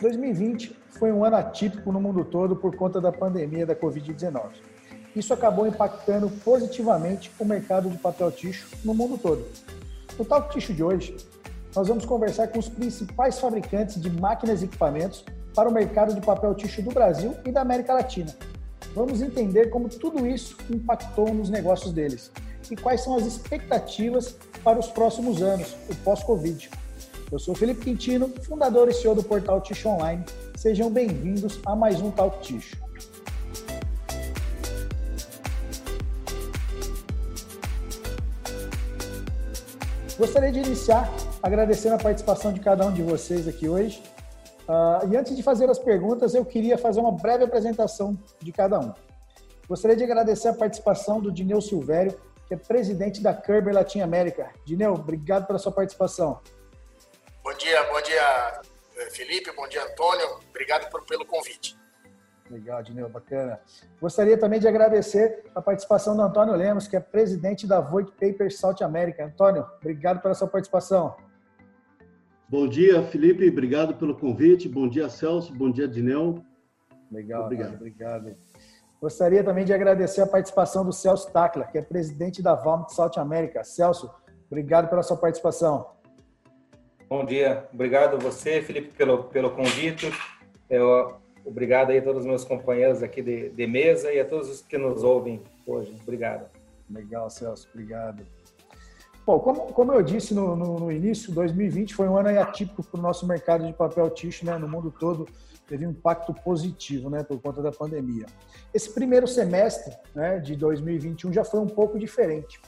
2020 foi um ano atípico no mundo todo por conta da pandemia da Covid-19. Isso acabou impactando positivamente o mercado de papel ticho no mundo todo. No Talk Ticho de hoje, nós vamos conversar com os principais fabricantes de máquinas e equipamentos para o mercado de papel ticho do Brasil e da América Latina. Vamos entender como tudo isso impactou nos negócios deles e quais são as expectativas para os próximos anos, o pós-Covid. Eu sou Felipe Quintino, fundador e CEO do portal Ticho Online. Sejam bem-vindos a mais um Talk Ticho. Gostaria de iniciar agradecendo a participação de cada um de vocês aqui hoje. Uh, e antes de fazer as perguntas, eu queria fazer uma breve apresentação de cada um. Gostaria de agradecer a participação do Dineu Silvério, que é presidente da Kerber Latin América. Dineu, obrigado pela sua participação. Bom dia, bom dia, eh, Felipe, bom dia, Antônio. Obrigado por, pelo convite. Legal, Dineu, bacana. Gostaria também de agradecer a participação do Antônio Lemos, que é presidente da Void Papers South America. Antônio, obrigado pela sua participação. Bom dia, Felipe, obrigado pelo convite. Bom dia, Celso, bom dia, Dineu. Legal, obrigado. obrigado. Gostaria também de agradecer a participação do Celso Tacla, que é presidente da Valmont South America. Celso, obrigado pela sua participação. Bom dia. Obrigado a você, Felipe, pelo, pelo convite. Eu, obrigado aí a todos os meus companheiros aqui de, de mesa e a todos os que nos ouvem hoje. Obrigado. Legal, Celso. Obrigado. Bom, como, como eu disse no, no, no início, 2020 foi um ano atípico para o nosso mercado de papel tixo, né? No mundo todo teve um impacto positivo, né? Por conta da pandemia. Esse primeiro semestre né, de 2021 já foi um pouco diferente.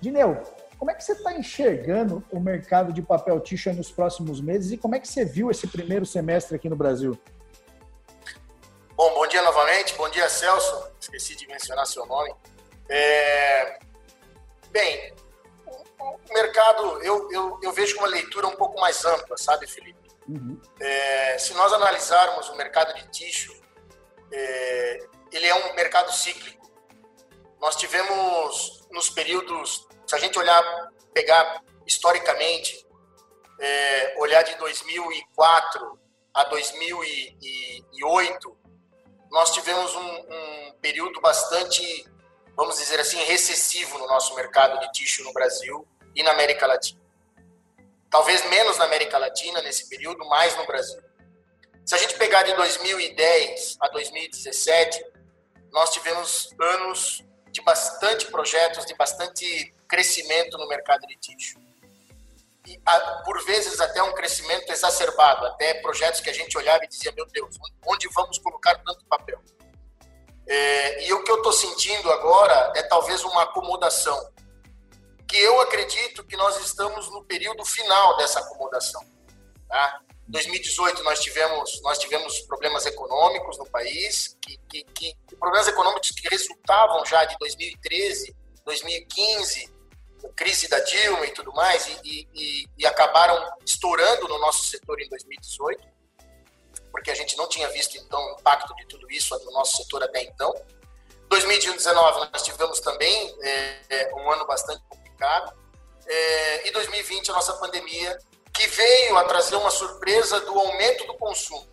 Dineu, como é que você está enxergando o mercado de papel tixa nos próximos meses e como é que você viu esse primeiro semestre aqui no Brasil? Bom, bom dia novamente. Bom dia, Celso. Esqueci de mencionar seu nome. É... Bem, o mercado, eu, eu, eu vejo uma leitura um pouco mais ampla, sabe, Felipe? Uhum. É, se nós analisarmos o mercado de tixo, é, ele é um mercado cíclico. Nós tivemos, nos períodos se a gente olhar, pegar historicamente, é, olhar de 2004 a 2008, nós tivemos um, um, período bastante, vamos dizer assim, recessivo no nosso mercado de tixo no Brasil e na América Latina. Talvez menos na América Latina nesse período, mais no Brasil. Se a gente pegar de 2010 a 2017, nós tivemos anos de bastante projetos, de bastante crescimento no mercado de. E, por vezes, até um crescimento exacerbado, até projetos que a gente olhava e dizia: meu Deus, onde vamos colocar tanto papel? É, e o que eu estou sentindo agora é talvez uma acomodação, que eu acredito que nós estamos no período final dessa acomodação. Tá? 2018 nós tivemos nós tivemos problemas econômicos no país que, que, que problemas econômicos que resultavam já de 2013 2015 crise da Dilma e tudo mais, e, e, e, acabaram estourando no nosso setor em 2018, porque a gente não tinha visto, então, o impacto de tudo isso no nosso setor até então. 2019 nós tivemos também é, é, um ano bastante complicado, é, e 2020 a nossa pandemia, que veio a trazer uma surpresa do aumento do consumo,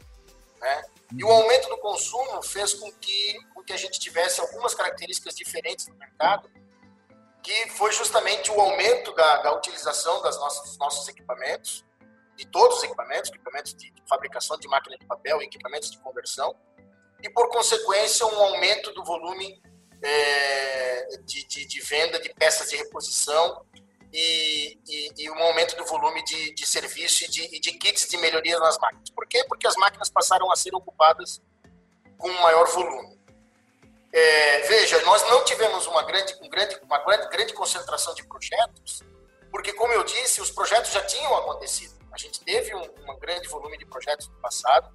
né? E o aumento do consumo fez com que, com que a gente tivesse algumas características diferentes no mercado, que foi justamente o aumento da, da utilização das nossas, dos nossos equipamentos, de todos os equipamentos, equipamentos de, de fabricação de máquina de papel, equipamentos de conversão, e por consequência um aumento do volume é, de, de, de, venda de peças de reposição e, e, e um aumento do volume de, de serviço e de, e de kits de melhoria nas máquinas. Por quê? Porque as máquinas passaram a ser ocupadas com um maior volume. É, veja, nós não tivemos uma grande, um grande, uma grande, grande concentração de projetos, porque, como eu disse, os projetos já tinham acontecido. A gente teve um, um grande volume de projetos no passado,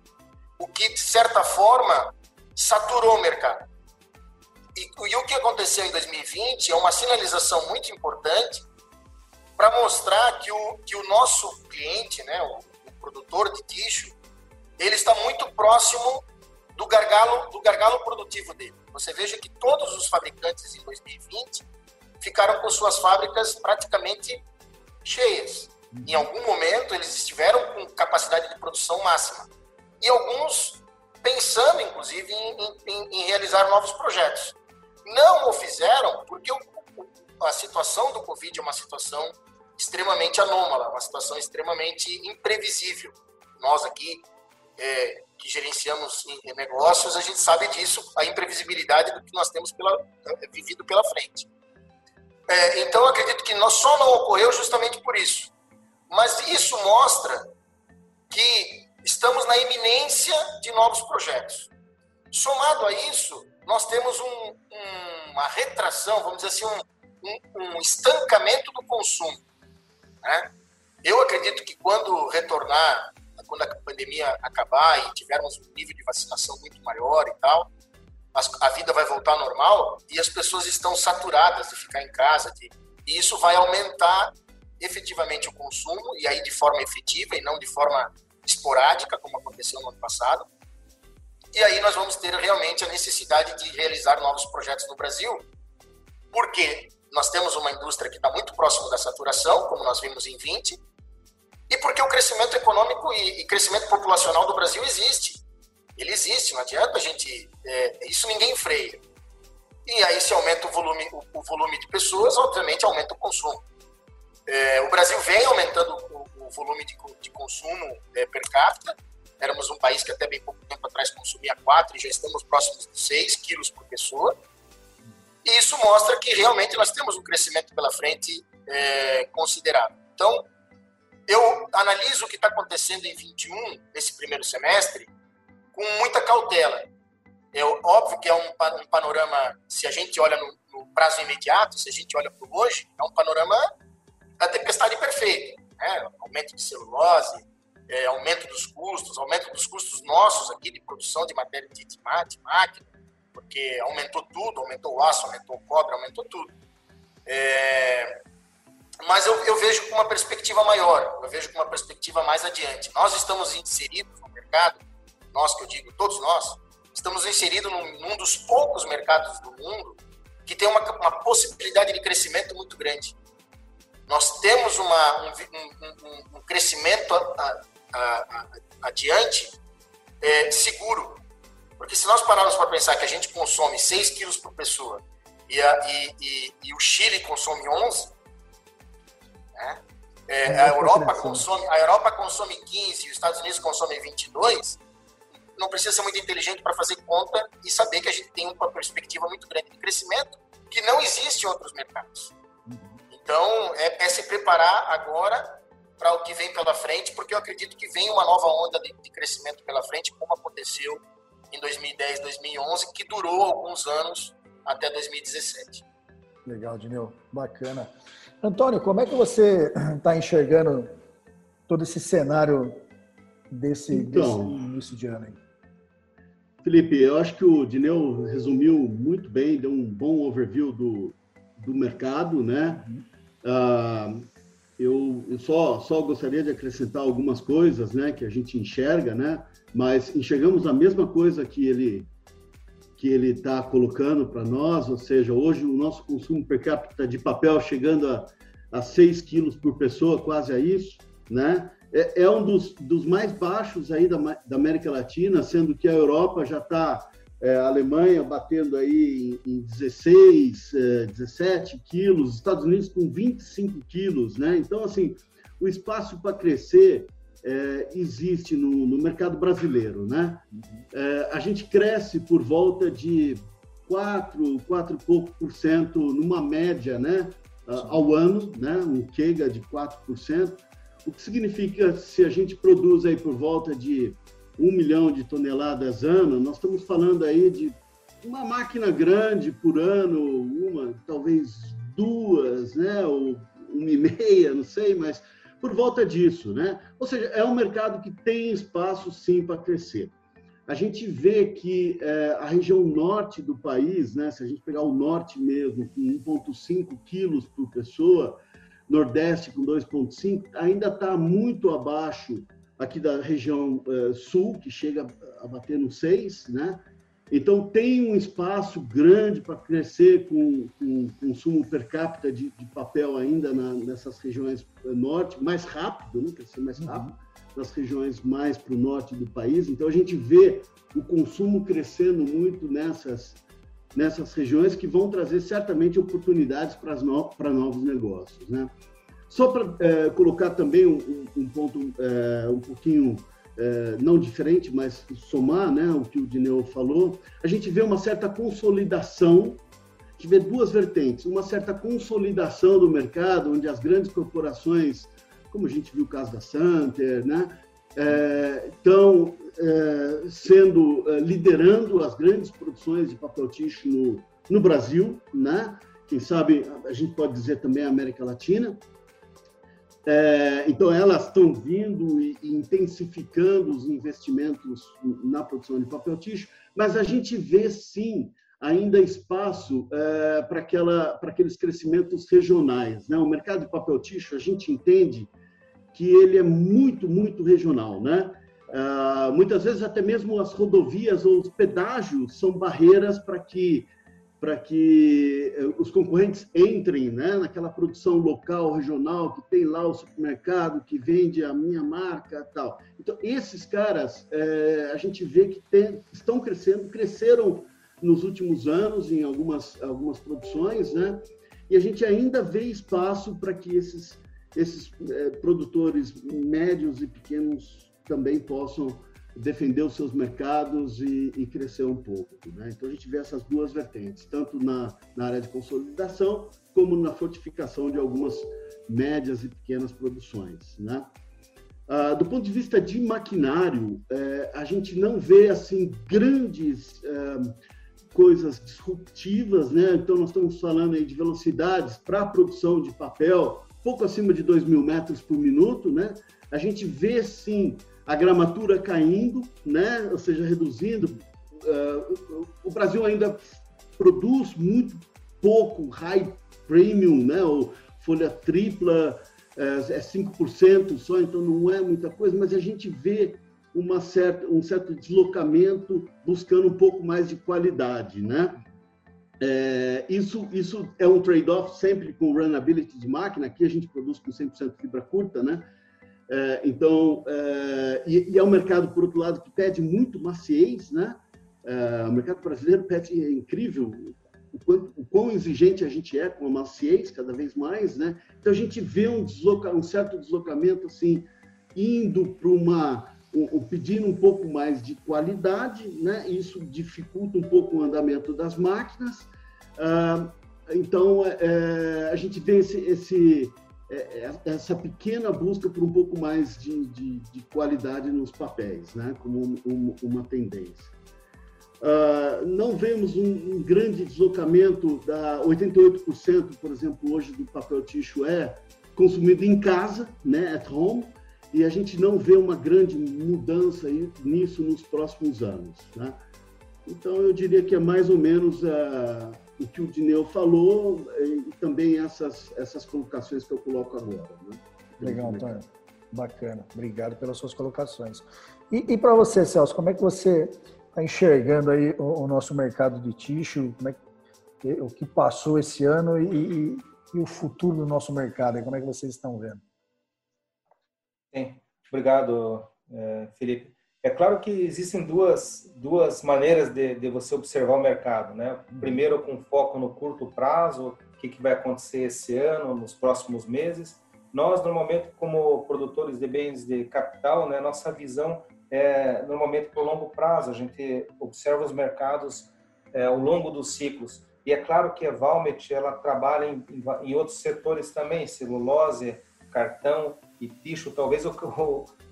o que, de certa forma, saturou o mercado. E, e o que aconteceu em 2020 é uma sinalização muito importante para mostrar que o, que o nosso cliente, né, o, o produtor de tixo, ele está muito próximo do gargalo, do gargalo produtivo dele. Você veja que todos os fabricantes em 2020 ficaram com suas fábricas praticamente cheias. Em algum momento eles estiveram com capacidade de produção máxima. e alguns pensando, inclusive, em, em, em realizar novos projetos. Não o fizeram porque o, a situação do Covid é uma situação extremamente anômala, uma situação extremamente imprevisível. Nós aqui, é, que gerenciamos negócios, a gente sabe disso, a imprevisibilidade do que nós temos pela, é, vivido pela frente. É, então, acredito que nós só não ocorreu justamente por isso. Mas isso mostra que estamos na iminência de novos projetos. Somado a isso, nós temos um, um, uma retração, vamos dizer assim, um, um estancamento do consumo. Né? Eu acredito que quando retornar, quando a pandemia acabar e tivermos um nível de vacinação muito maior e tal, a vida vai voltar ao normal e as pessoas estão saturadas de ficar em casa. De, e isso vai aumentar efetivamente o consumo, e aí de forma efetiva e não de forma esporádica, como aconteceu no ano passado. E aí nós vamos ter realmente a necessidade de realizar novos projetos no Brasil, porque nós temos uma indústria que está muito próximo da saturação, como nós vimos em 20, e porque o crescimento econômico e, e crescimento populacional do Brasil existe. Ele existe, não adianta a gente. É, isso ninguém freia. E aí, se aumenta o volume, o, o volume de pessoas, obviamente aumenta o consumo. É, o Brasil vem aumentando o, o volume de, de consumo é, per capita. Éramos um país que até bem pouco tempo atrás consumia 4 e já estamos próximos de 6 quilos por pessoa. E isso mostra que realmente nós temos um crescimento pela frente é, considerável. Então, eu analiso o que está acontecendo em 21, nesse primeiro semestre, com muita cautela. É óbvio que é um, um panorama, se a gente olha no, no, prazo imediato, se a gente olha para hoje, é um panorama da tempestade perfeita. Né? Aumento de celulose, é, aumento dos custos, aumento dos custos nossos aqui de produção de matéria de, de máquina, porque aumentou tudo, aumentou o aço, aumentou o cobre, aumentou tudo. É, mas eu, eu, vejo com uma perspectiva maior, eu vejo com uma perspectiva mais adiante. Nós estamos inseridos no mercado, nós que eu digo, todos nós, estamos inseridos num, num dos poucos mercados do mundo que tem uma, uma possibilidade de crescimento muito grande. Nós temos uma, um, um, um crescimento a, a, a, adiante é, seguro. Porque se nós pararmos para pensar que a gente consome 6 quilos por pessoa e, e, e, e o Chile consome 11, né? É, a, Europa consome, a Europa consome 15 e os Estados Unidos consomem 22, não precisa ser muito inteligente para fazer conta e saber que a gente tem uma perspectiva muito grande de crescimento que não existe em outros mercados. Então, é, é se preparar agora para o que vem pela frente, porque eu acredito que vem uma nova onda de, de crescimento pela frente, como aconteceu em 2010, 2011, que durou alguns anos até 2017. Legal, Dineu. Bacana. Antônio, como é que você está enxergando todo esse cenário desse, então, desse início de ano? Aí? Felipe, eu acho que o Dineu resumiu muito bem, deu um bom overview do, do mercado, né? Uhum. Ah, eu, eu, só, só gostaria de acrescentar algumas coisas, né, que a gente enxerga, né? Mas enxergamos a mesma coisa que ele que ele está colocando para nós, ou seja, hoje o nosso consumo per capita de papel chegando a, a 6 quilos por pessoa, quase a isso, né? é, é um dos, dos, mais baixos aí da, da, América Latina, sendo que a Europa já está, é, a Alemanha batendo aí em, em 16, é, 17 quilos, Estados Unidos com 25 quilos, né? Então, assim, o espaço para crescer é, existe no, no, mercado brasileiro, né? É, a gente cresce por volta de 4, 4 e pouco por cento numa média, né? Ao ano, né? Um QEGA de 4%. O que significa se a gente produz aí por volta de um milhão de toneladas ano, nós estamos falando aí de uma máquina grande por ano, uma, talvez duas, né, ou uma e meia, não sei, mas por volta disso, né? Ou seja, é um mercado que tem espaço sim para crescer. A gente vê que é, a região norte do país, né, se a gente pegar o norte mesmo, com 1,5 quilos por pessoa, Nordeste com 2,5, ainda está muito abaixo aqui da região uh, sul, que chega a bater no 6, né? Então, tem um espaço grande para crescer com, com, consumo per capita de, de papel ainda na, nessas regiões eh, norte, mais rápido, né? crescer mais uhum. rápido, nas regiões mais para o norte do país. Então, a gente vê o consumo crescendo muito nessas, nessas regiões que vão trazer certamente oportunidades para, no, para novos negócios. Né? Só para é, colocar também um, um ponto é, um pouquinho é, não diferente, mas somar né, o que o Dineu falou, a gente vê uma certa consolidação, a gente vê duas vertentes, uma certa consolidação do mercado, onde as grandes corporações, como a gente viu o caso da Santer, né, é, estão é, sendo é, liderando as grandes produções de papel tixo no, no Brasil, né? Quem sabe a gente pode dizer também a América Latina. É, então, elas estão vindo e, e, intensificando os investimentos na produção de papel ticho, mas a gente vê, sim, ainda espaço é, para aqueles crescimentos regionais. Né? O mercado de papel ticho, a gente entende que ele é muito, muito regional. Né? É, muitas vezes, até mesmo as rodovias ou os pedágios são barreiras para que para que eh, os concorrentes entrem né, naquela produção local, regional, que tem lá o supermercado que vende a minha marca tal. Então, esses caras, é, a gente vê que tem, estão crescendo, cresceram nos últimos anos em algumas, algumas produções, né? E a gente ainda vê espaço para que esses, esses é, produtores médios e pequenos também possam defender os seus mercados e, e crescer um pouco. Né? Então a gente vê essas duas vertentes, tanto na, na área de consolidação como na fortificação de algumas médias e pequenas produções. Né? Ah, do ponto de vista de maquinário, é, a gente não vê assim grandes é, coisas disruptivas, né? Então nós estamos falando aí de velocidades para a produção de papel pouco acima de 2 mil metros por minuto, né? A gente vê sim a gramatura caindo, né? ou seja, reduzindo. Uh, o Brasil ainda produz muito pouco high premium, né? ou folha tripla, uh, é 5% só, então não é muita coisa, mas a gente vê uma certa, um certo deslocamento buscando um pouco mais de qualidade. Né? É, isso, isso é um trade-off sempre com runnability de máquina. Aqui a gente produz com 100% fibra curta, né? É, então, é, e, e, é um mercado, por outro lado, que pede muito maciez, né? É, o mercado brasileiro pede, é incrível o, quanto, o quão exigente a gente é com a maciez cada vez mais, né? Então, a gente vê um, desloca, um certo deslocamento, assim, indo para uma... Um, pedindo um pouco mais de qualidade, né? Isso dificulta um pouco o andamento das máquinas. Ah, então, é, a gente vê esse, esse é, é, essa pequena busca por um pouco mais de, de, de qualidade nos papéis, né? como um, uma tendência. Uh, não vemos um, um, grande deslocamento da 88%, por exemplo, hoje do papel tixo é consumido em casa, né, at home, e a gente não vê uma grande mudança nisso nos próximos anos. Né? Então, eu diria que é mais ou menos uh, o que o Dineu falou e também essas, essas colocações que eu coloco agora. Né? Legal, Antônio. Bacana. Obrigado pelas suas colocações. E, e para você, Celso, como é que você está enxergando aí o, o, nosso mercado de tixo? Como é que, o que passou esse ano e, e, e o futuro do nosso mercado? Como é que vocês estão vendo? Sim. Obrigado, eh, Felipe. É claro que existem duas, duas maneiras de, de você observar o mercado, né? Primeiro, com foco no curto prazo, o que, que vai acontecer esse ano, nos próximos meses. Nós, normalmente, como produtores de bens de capital, né, nossa visão é normalmente para o longo prazo. A gente observa os mercados é, ao longo dos ciclos. E é claro que a Valmet ela trabalha em, em outros setores também, celulose, cartão e ticho. Talvez o,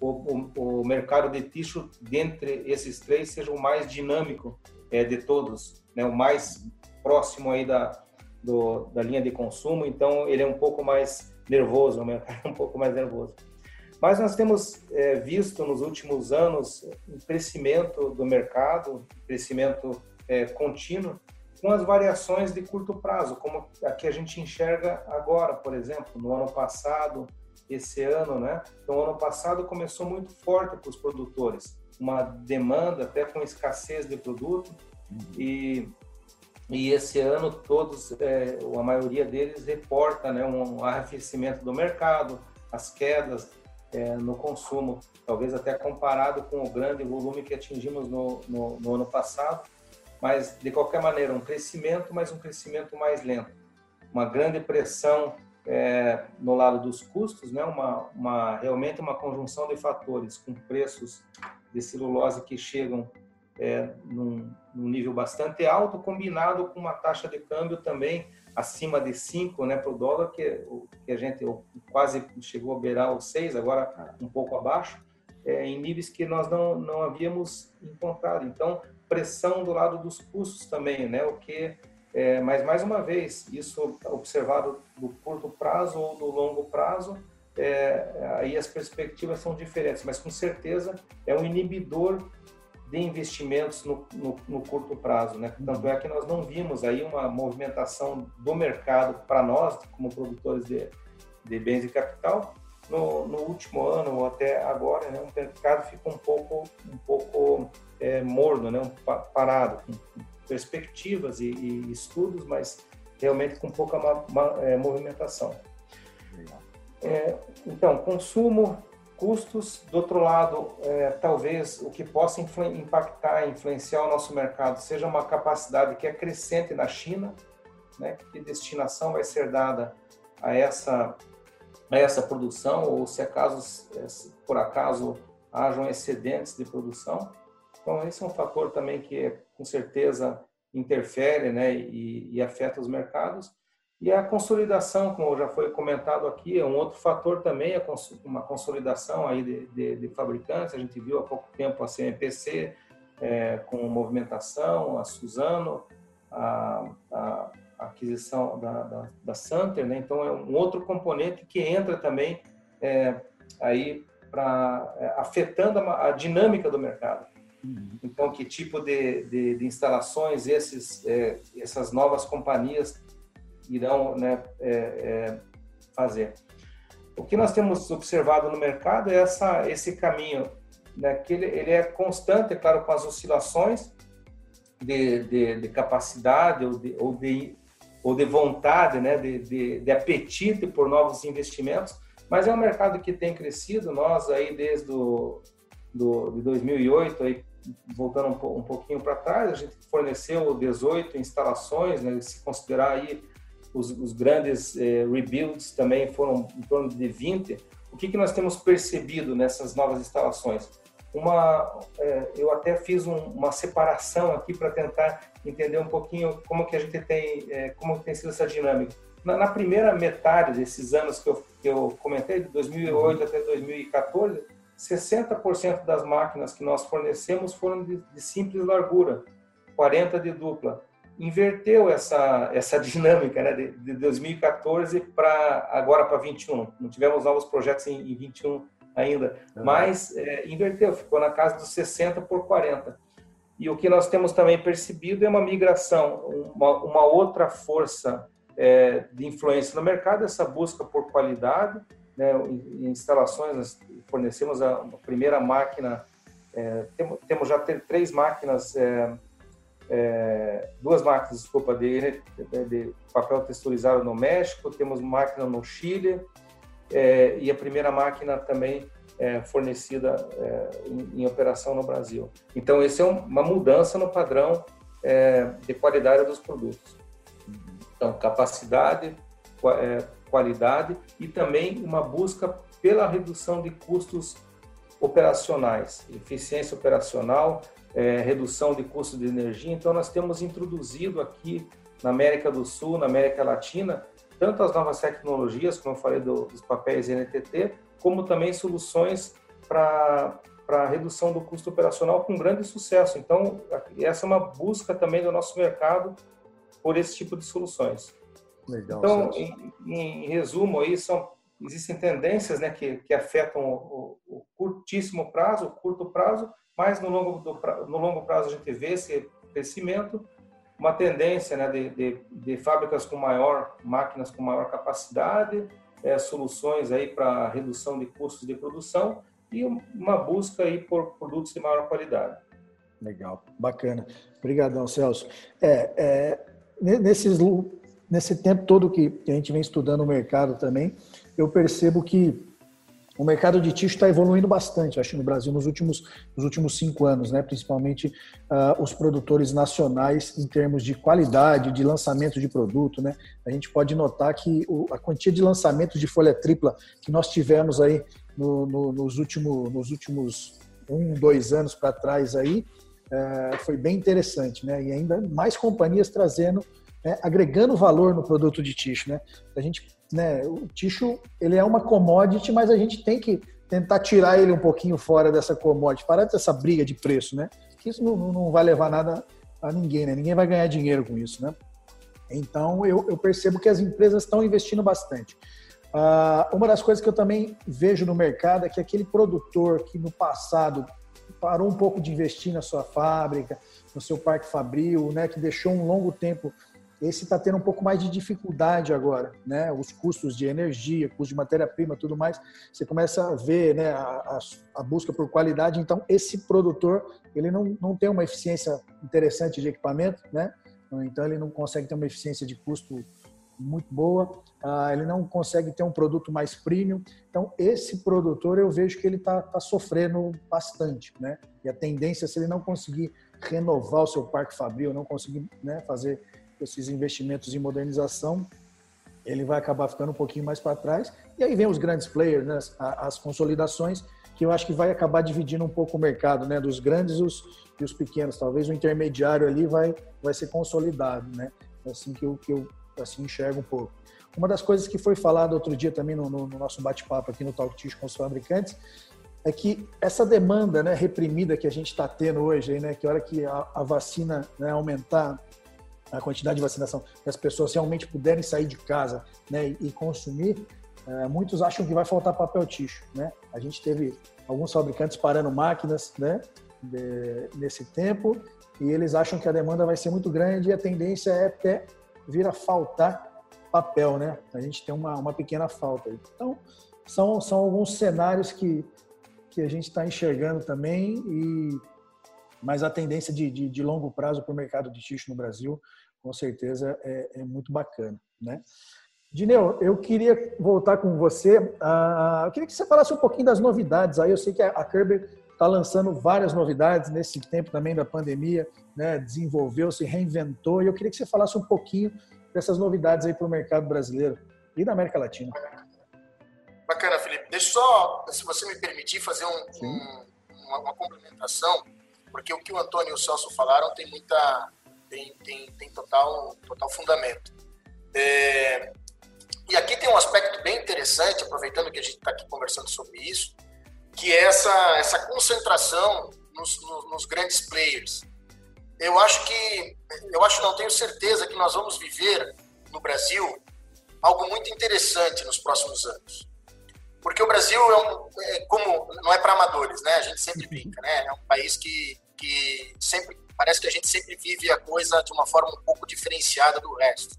o, o, mercado de ticho, dentre esses três, seja o mais dinâmico é, de todos, né? o mais próximo aí da, do, da linha de consumo, então ele é um pouco mais nervoso, o mercado é um pouco mais nervoso. Mas nós temos é, visto nos últimos anos um crescimento do mercado, crescimento é, contínuo, com as variações de curto prazo, como a que a gente enxerga agora, por exemplo, no ano passado, esse ano, né? Então, ano passado começou muito forte para os produtores, uma demanda até com escassez de produto. E e esse ano todos, é, a maioria deles reporta, né, um arrefecimento do mercado, as quedas é, no consumo, talvez até comparado com o grande volume que atingimos no, no, no ano passado, mas de qualquer maneira um crescimento, mas um crescimento mais lento, uma grande pressão é, no lado dos custos, né? uma, uma realmente uma conjunção de fatores com preços de celulose que chegam é, num, num, nível bastante alto, combinado com uma taxa de câmbio também acima de 5 né, para o dólar, que, que a gente quase chegou a beirar os 6, agora um pouco abaixo, é, em níveis que nós não, não havíamos encontrado. Então, pressão do lado dos custos também, né, o que é, mas, mais uma vez, isso observado do curto prazo ou do longo prazo, é, aí as perspectivas são diferentes, mas com certeza é um inibidor de investimentos no, no, no curto prazo. Né? Tanto é que nós não vimos aí uma movimentação do mercado para nós, como produtores de, de bens de capital, no, no, último ano ou até agora, né, o mercado fica um pouco, um pouco é, morno, né, um, parado, com, perspectivas e, e estudos, mas realmente com pouca ma, ma, é, movimentação. É, então, consumo, custos. Do outro lado, é, talvez o que possa influ impactar, influenciar o nosso mercado seja uma capacidade que é crescente na China, né? Que destinação vai ser dada a essa a essa produção ou se acaso é, por acaso hajam excedentes de produção. Então, esse é um fator também que com certeza interfere né, e, e, afeta os mercados. E a consolidação, como já foi comentado aqui, é um outro fator também, é uma consolidação aí de, de, de fabricantes. A gente viu há pouco tempo a CMPC é, com movimentação, a Suzano, a, a aquisição da, da, da Santer, né? então é um outro componente que entra também é, aí para é, afetando a, a dinâmica do mercado. Uhum. Então, que tipo de, de, de instalações esses, é, essas novas companhias irão né, é, é, fazer? O que nós temos observado no mercado é essa, esse caminho, né, que ele, ele é constante, é claro, com as oscilações de, de, de capacidade ou de, ou de, ou de vontade, né, de, de, de apetite por novos investimentos, mas é um mercado que tem crescido. Nós aí desde o do, de 2008 aí voltando um, um pouquinho para trás, a gente forneceu 18 instalações, né, se considerar aí os, os grandes eh, rebuilds também foram em torno de 20. O que, que nós temos percebido nessas novas instalações? Uma, eh, eu até fiz um, uma separação aqui para tentar entender um pouquinho como que a gente tem, eh, como tem sido essa dinâmica. Na, na, primeira metade desses anos que eu, que eu comentei, de 2008 uhum. até 2014, 60% das máquinas que nós fornecemos foram de, de simples largura, 40 de dupla. Inverteu essa essa dinâmica, né, de, de 2014 para agora para 21. Não tivemos novos projetos em, em 21 ainda, uhum. mas é, inverteu, ficou na casa dos 60 por 40. E o que nós temos também percebido é uma migração, uma, uma outra força é, de influência no mercado, essa busca por qualidade, né, instalações, fornecemos a, primeira máquina, é, temos, temos, já três máquinas, é, é, duas máquinas, desculpa, de, de, de, papel texturizado no México, temos máquina no Chile é, e a primeira máquina também é, fornecida é, em, em, operação no Brasil. Então, esse é uma mudança no padrão de qualidade dos produtos. Então, capacidade, qualidade e também uma busca pela redução de custos operacionais, eficiência operacional, é, redução de custos de energia. Então, nós temos introduzido aqui na América do Sul, na América Latina, tanto as novas tecnologias, como eu falei do, dos papéis NTT, como também soluções para para redução do custo operacional com grande sucesso. Então, essa é uma busca também do nosso mercado por esse tipo de soluções. Legal, então, em, em, resumo, aí são, existem tendências né, que, que afetam o, o, curtíssimo prazo, o curto prazo, mas no longo, do, no longo prazo a gente vê esse crescimento, uma tendência né, de, de, de fábricas com maior, máquinas com maior capacidade, é, soluções aí para redução de custos de produção e uma busca aí por produtos de maior qualidade. Legal, bacana. Obrigadão, Celso. É, é, nesses nesse tempo todo que, a gente vem estudando o mercado também, eu percebo que o mercado de tixo está evoluindo bastante, acho, no Brasil nos últimos, nos últimos cinco anos, né? principalmente uh, os produtores nacionais em termos de qualidade, de lançamento de produto. Né? A gente pode notar que o, a quantia de lançamentos de folha tripla que nós tivemos aí no, no, nos, último, nos últimos um, dois anos para trás aí, uh, foi bem interessante. Né? E ainda mais companhias trazendo, né? agregando valor no produto de tixo. Né? A gente né, o tixo ele é uma commodity, mas a gente tem que tentar tirar ele um pouquinho fora dessa commodity, parar dessa briga de preço, né? Que isso não, não vai levar nada a ninguém, né? Ninguém vai ganhar dinheiro com isso, né? Então eu, eu percebo que as empresas estão investindo bastante. Ah, uma das coisas que eu também vejo no mercado é que aquele produtor que no passado parou um pouco de investir na sua fábrica, no seu parque fabril, né, que deixou um longo tempo esse está tendo um pouco mais de dificuldade agora, né? Os custos de energia, custo de matéria-prima, tudo mais, você começa a ver, né, a, a, busca por qualidade. Então, esse produtor, ele não, não tem uma eficiência interessante de equipamento, né? Então, ele não consegue ter uma eficiência de custo muito boa, uh, ele não consegue ter um produto mais premium. Então, esse produtor, eu vejo que ele está tá sofrendo bastante, né? E a tendência, se ele não conseguir renovar o seu parque fabril, não conseguir né, fazer esses investimentos em modernização, ele vai acabar ficando um pouquinho mais para trás. E aí vem os grandes players, né, as, as, consolidações, que eu acho que vai acabar dividindo um pouco o mercado, né, dos grandes e os, e os pequenos. Talvez o intermediário ali vai, vai ser consolidado, né? Assim que eu, que eu assim enxergo um pouco. Uma das coisas que foi falado outro dia também no, no, no nosso bate-papo aqui no Talk Tish com os fabricantes é que essa demanda né, reprimida que a gente está tendo hoje, né, que a hora que a, a vacina né, aumentar, a quantidade de vacinação, que as pessoas realmente puderem sair de casa né, e, consumir, é, muitos acham que vai faltar papel ticho. Né? A gente teve alguns fabricantes parando máquinas né, de, nesse tempo e eles acham que a demanda vai ser muito grande e a tendência é até vir a faltar papel, né? A gente tem uma, uma pequena falta. Então, são, são alguns cenários que, que a gente está enxergando também e mas a tendência de, de, de longo prazo para o mercado de tixo no Brasil com certeza é, é muito bacana, né? Dineu, eu queria voltar com você. Uh, eu queria que você falasse um pouquinho das novidades. Aí eu sei que a Kerber está lançando várias novidades nesse tempo também da pandemia, né? Desenvolveu, se reinventou. E eu queria que você falasse um pouquinho dessas novidades aí para o mercado brasileiro e da América Latina. Bacana, Felipe. Deixa só, se você me permitir, fazer um, um, uma, uma complementação, porque o que o Antônio e o Celso falaram tem muita tem, tem, tem total, total fundamento. É, e aqui tem um aspecto bem interessante, aproveitando que a gente está aqui conversando sobre isso, que é essa, essa concentração nos, nos, nos, grandes players. Eu acho que, eu acho, não tenho certeza que nós vamos viver no Brasil algo muito interessante nos próximos anos. Porque o Brasil é um, é, como não é para amadores, né? A gente sempre brinca, né? É um país que, que sempre parece que a gente sempre vive a coisa de uma forma um pouco diferenciada do resto.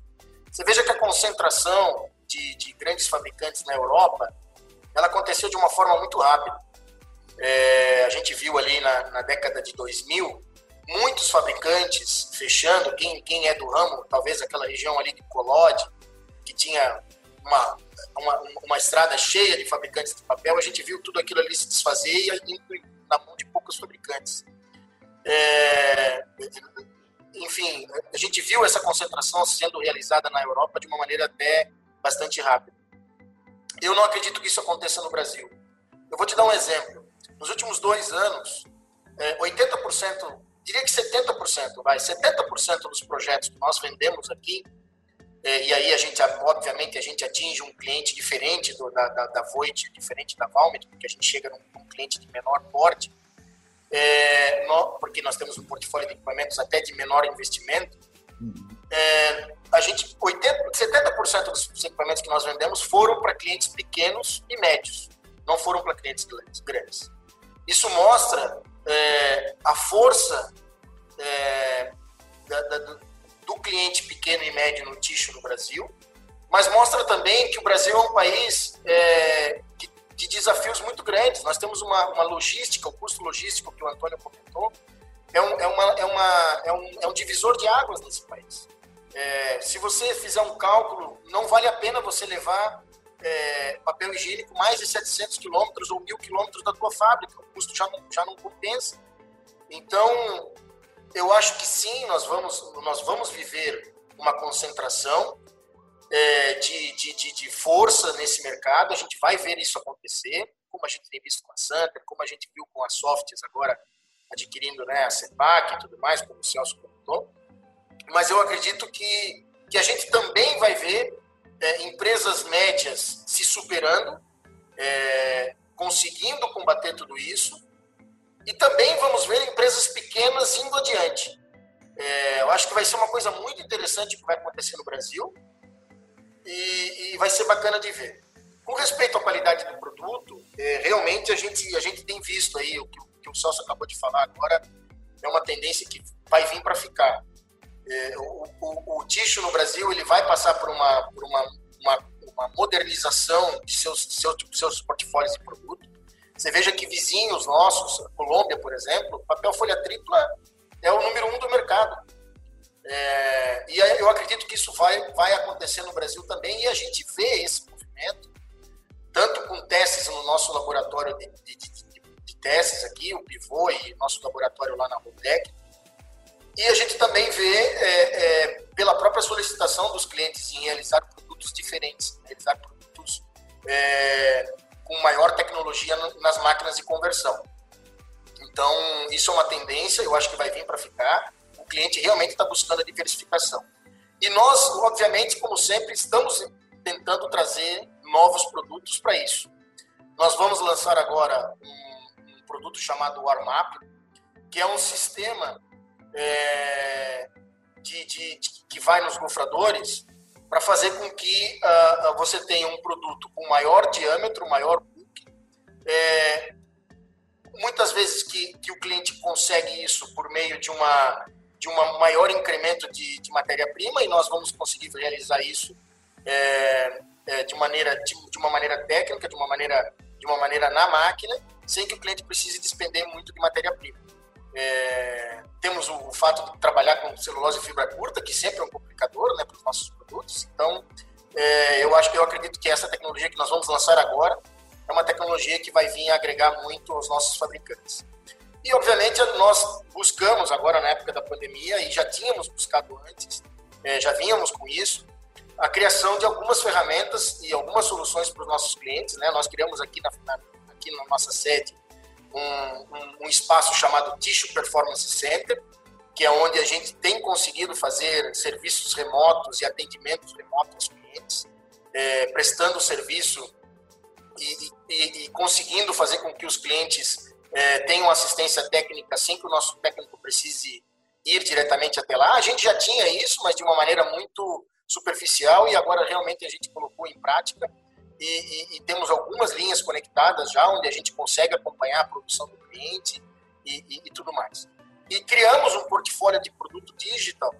Você veja que a concentração de, de grandes fabricantes na Europa, ela aconteceu de uma forma muito rápida. É, a gente viu ali na, na, década de 2000 muitos fabricantes fechando. Quem, quem é do ramo, talvez aquela região ali de Colode, que tinha uma, uma, uma, estrada cheia de fabricantes de papel, a gente viu tudo aquilo ali se desfazer e na mão de poucos fabricantes. É, enfim, a gente viu essa concentração sendo realizada na Europa de uma maneira até bastante rápida. Eu não acredito que isso aconteça no Brasil. Eu vou te dar um exemplo. Nos últimos dois anos, 80%, é, diria que 70%, vai, 70% dos projetos que nós vendemos aqui, é, e aí a gente, obviamente, a gente atinge um cliente diferente do, da, da, da diferente da Valmet, porque a gente chega num, num cliente de menor porte, é, porque nós temos um portfólio de equipamentos até de menor investimento, é, a gente 80, 70% dos equipamentos que nós vendemos foram para clientes pequenos e médios, não foram para clientes grandes. Isso mostra é, a força é, da, da, do cliente pequeno e médio no ticho no Brasil, mas mostra também que o Brasil é um país é, que de desafios muito grandes. Nós temos uma, uma logística, o custo logístico que o Antônio comentou, é um, é uma, é uma, é um, é um divisor de águas nesse país. É, se você fizer um cálculo, não vale a pena você levar é, papel higiênico mais de 700 quilômetros ou mil quilômetros da tua fábrica, o custo já não, já não compensa. Então, eu acho que sim, nós vamos, nós vamos viver uma concentração é, de, de, de, de, força nesse mercado, a gente vai ver isso acontecer, como a gente tem visto com a Santa, como a gente viu com a Softs agora adquirindo né, a CEPAC e tudo mais, como o Celso comentou. Mas eu acredito que, que a gente também vai ver é, empresas médias se superando, é, conseguindo combater tudo isso, e também vamos ver empresas pequenas indo adiante. É, eu acho que vai ser uma coisa muito interessante que vai acontecer no Brasil e, e vai ser bacana de ver. Com respeito à qualidade do produto, é, realmente a gente, a gente tem visto aí o que, o que o Celso acabou de falar agora, é uma tendência que vai vir para ficar. É, o, o, o no Brasil ele vai passar por uma, por uma, uma, uma modernização de seus, seus, seus portfólios de produto. Você veja que vizinhos nossos, Colômbia, por exemplo, papel folha tripla é o número um do mercado. É, e eu acredito que isso vai, vai acontecer no Brasil também, e a gente vê esse movimento, tanto com testes no nosso laboratório de, de, de, de testes aqui, o Pivô e nosso laboratório lá na Rodec, e a gente também vê é, é, pela própria solicitação dos clientes em realizar produtos diferentes, realizar produtos é, com maior tecnologia nas máquinas de conversão. Então, isso é uma tendência, eu acho que vai vir para ficar cliente realmente está buscando a diversificação. E nós, obviamente, como sempre, estamos tentando trazer novos produtos para isso. Nós vamos lançar agora um, um produto chamado WarmUp, que é um sistema é, de, de, de, que vai nos gofradores para fazer com que uh, você tenha um produto com maior diâmetro, maior book. É, muitas vezes que, que o cliente consegue isso por meio de uma de um maior incremento de, de matéria-prima e nós vamos conseguir realizar isso é, é, de maneira de, de, uma maneira técnica, de uma maneira de uma maneira na máquina, sem que o cliente precise despender muito de matéria-prima. É, temos o, o, fato de trabalhar com celulose e fibra curta, que sempre é um complicador né, para os nossos produtos. Então, é, eu acho que eu acredito que essa tecnologia que nós vamos lançar agora é uma tecnologia que vai vir agregar muito aos nossos fabricantes. E, obviamente, nós buscamos agora, na época da pandemia, e já tínhamos buscado antes, é, já vínhamos com isso, a criação de algumas ferramentas e algumas soluções para os nossos clientes. Né? Nós criamos aqui na, aqui na nossa sede um, um, um, espaço chamado Tissue Performance Center, que é onde a gente tem conseguido fazer serviços remotos e atendimentos remotos aos clientes, é, prestando serviço e, e, e conseguindo fazer com que os clientes é, tenham assistência técnica sem que o nosso técnico precise ir diretamente até lá. A gente já tinha isso, mas de uma maneira muito superficial e agora realmente a gente colocou em prática e, e, e temos algumas linhas conectadas já onde a gente consegue acompanhar a produção do cliente e, e tudo mais. E criamos um portfólio de produto digital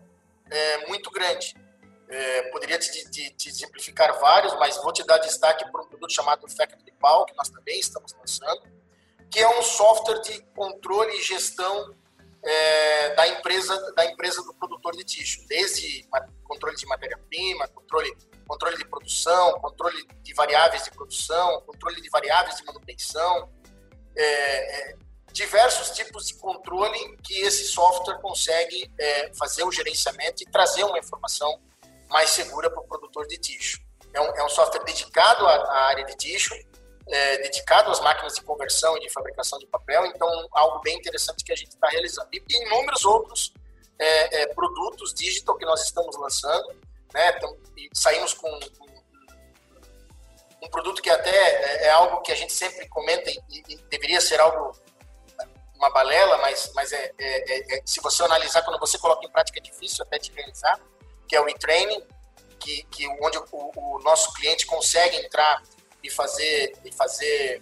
é, muito grande. É, poderia te, te, te, exemplificar vários, mas vou te dar destaque para um produto chamado Factory Pal, que nós também estamos lançando que é um software de controle e gestão é, da empresa da empresa do produtor de tixo, desde controle de matéria-prima, controle controle de produção, controle de variáveis de produção, controle de variáveis de manutenção, é, é, diversos tipos de controle que esse software consegue é, fazer o gerenciamento e trazer uma informação mais segura para o produtor de tixo. É um, é um software dedicado à, à área de tixo, é, dedicado às máquinas de conversão e de fabricação de papel, então algo bem interessante que a gente está realizando. E, inúmeros outros é, é, produtos digital que nós estamos lançando, né? Então, saímos com, com, um produto que até é, é, algo que a gente sempre comenta e, e, deveria ser algo uma balela, mas, mas é, é, é, se você analisar quando você coloca em prática é difícil até de realizar, que é o e-training, que, que onde o, o nosso cliente consegue entrar e fazer, e fazer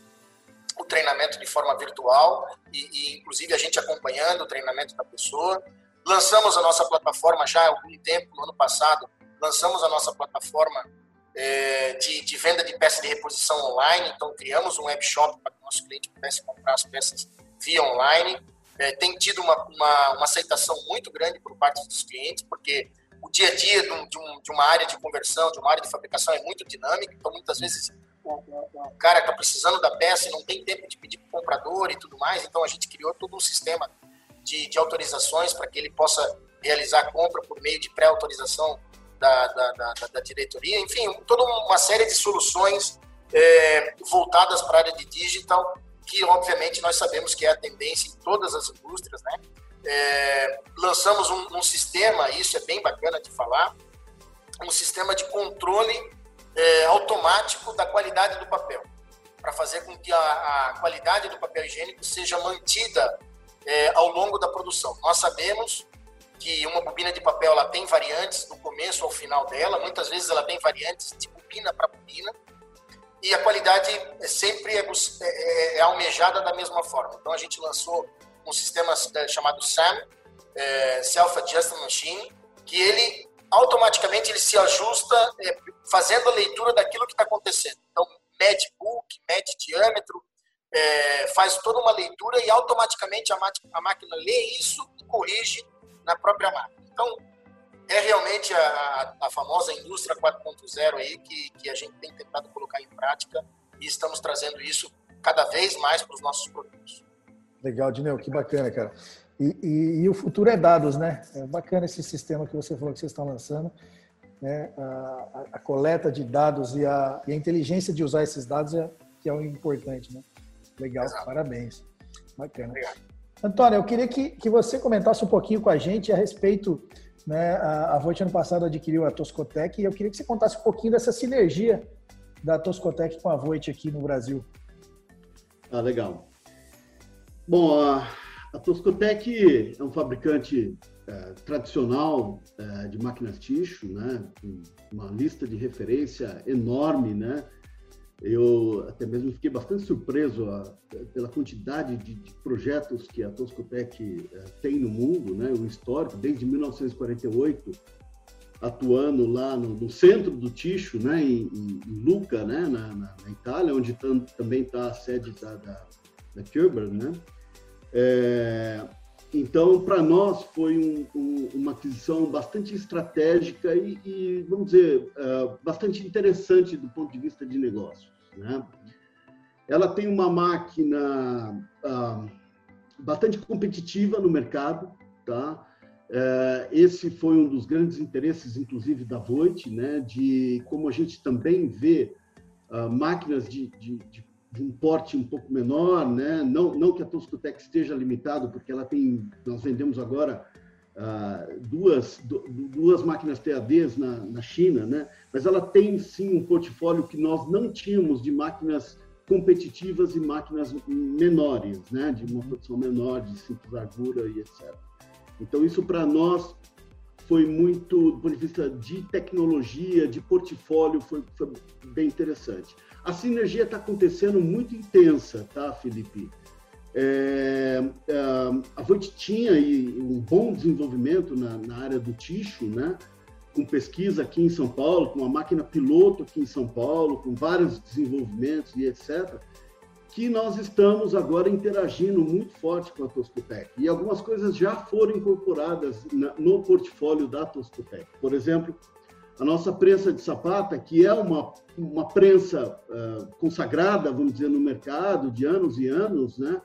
o treinamento de forma virtual e, e, inclusive a gente acompanhando o treinamento da pessoa. Lançamos a nossa plataforma já há algum tempo, no ano passado, lançamos a nossa plataforma é, de, de, venda de peças de reposição online, então criamos um web shop para que o nosso cliente pudesse comprar as peças via online. É, tem tido uma, uma, uma, aceitação muito grande por parte dos clientes, porque o dia a dia de, um, de, uma área de conversão, de uma área de fabricação é muito dinâmico, então muitas vezes o, cara está precisando da peça e não tem tempo de pedir para o comprador e tudo mais, então a gente criou todo um sistema de, de autorizações para que ele possa realizar a compra por meio de pré-autorização da, da, da, da, diretoria, enfim, toda uma série de soluções é, voltadas para a área de digital, que obviamente nós sabemos que é a tendência em todas as indústrias, né? É, lançamos um, um, sistema, isso é bem bacana de falar, um sistema de controle é, automático da qualidade do papel, para fazer com que a, a, qualidade do papel higiênico seja mantida é, ao longo da produção. Nós sabemos que uma bobina de papel ela tem variantes do começo ao final dela, muitas vezes ela tem variantes de bobina para bobina, e a qualidade é sempre é, é, é, almejada da mesma forma. Então a gente lançou um sistema é, chamado SAM, é, Self Adjustment Machine, que ele automaticamente ele se ajusta é, fazendo a leitura daquilo que está acontecendo. Então mede book, mede diâmetro, é, faz toda uma leitura e automaticamente a, a máquina lê isso e corrige na própria máquina. Então, é realmente a, a famosa indústria 4.0 aí que, que a gente tem tentado colocar em prática e estamos trazendo isso cada vez mais para os nossos produtos. Legal, Dineu, que bacana, cara. E, e, e, o futuro é dados, né? É bacana esse sistema que você falou que vocês estão lançando. Né? A, a, a coleta de dados e a, e a, inteligência de usar esses dados é que é o importante, né? Legal, Exato. parabéns. Bacana. Obrigado. Antônio, eu queria que, que você comentasse um pouquinho com a gente a respeito, né, a, a Voit ano passado adquiriu a Toscotec e eu queria que você contasse um pouquinho dessa sinergia da Toscotec com a Voit aqui no Brasil. Ah, legal. Bom, a, a Toscotec é um fabricante é, tradicional é, de máquinas tixo, né, uma lista de referência enorme, né, eu até mesmo fiquei bastante surpreso a, pela quantidade de, de, projetos que a Toscotec é, tem no mundo, né? o histórico, desde 1948, atuando lá no, no centro do Ticho, né? em, em Luca, né? na, na, na Itália, onde tam, também está a sede da, da, da Kerber. Né? É, então, para nós, foi um, um, uma aquisição bastante estratégica e, e vamos dizer, uh, bastante interessante do ponto de vista de negócio. Né? Ela tem uma máquina uh, bastante competitiva no mercado. Tá? Uh, esse foi um dos grandes interesses, inclusive, da Voit, né? de como a gente também vê uh, máquinas de, de, de de um porte um pouco menor, né? Não, não que a Toscotec esteja limitado, porque ela tem, nós vendemos agora uh, duas, duas máquinas TADs na, na China, né? Mas ela tem sim um portfólio que nós não tínhamos de máquinas competitivas e máquinas menores, né? De uma produção menor, de simples largura e etc. Então isso para nós foi muito, do ponto de vista de tecnologia, de portfólio, foi, foi bem interessante. A sinergia está acontecendo muito intensa, tá, Felipe? É, é, a Voit tinha um bom desenvolvimento na, na, área do ticho, né? com pesquisa aqui em São Paulo, com uma máquina piloto aqui em São Paulo, com vários desenvolvimentos e etc., que nós estamos agora interagindo muito forte com a Toscotec. E algumas coisas já foram incorporadas na, no portfólio da Toscotec. Por exemplo, a nossa prensa de sapata, que é uma, uma prensa uh, consagrada, vamos dizer, no mercado de anos e anos, né?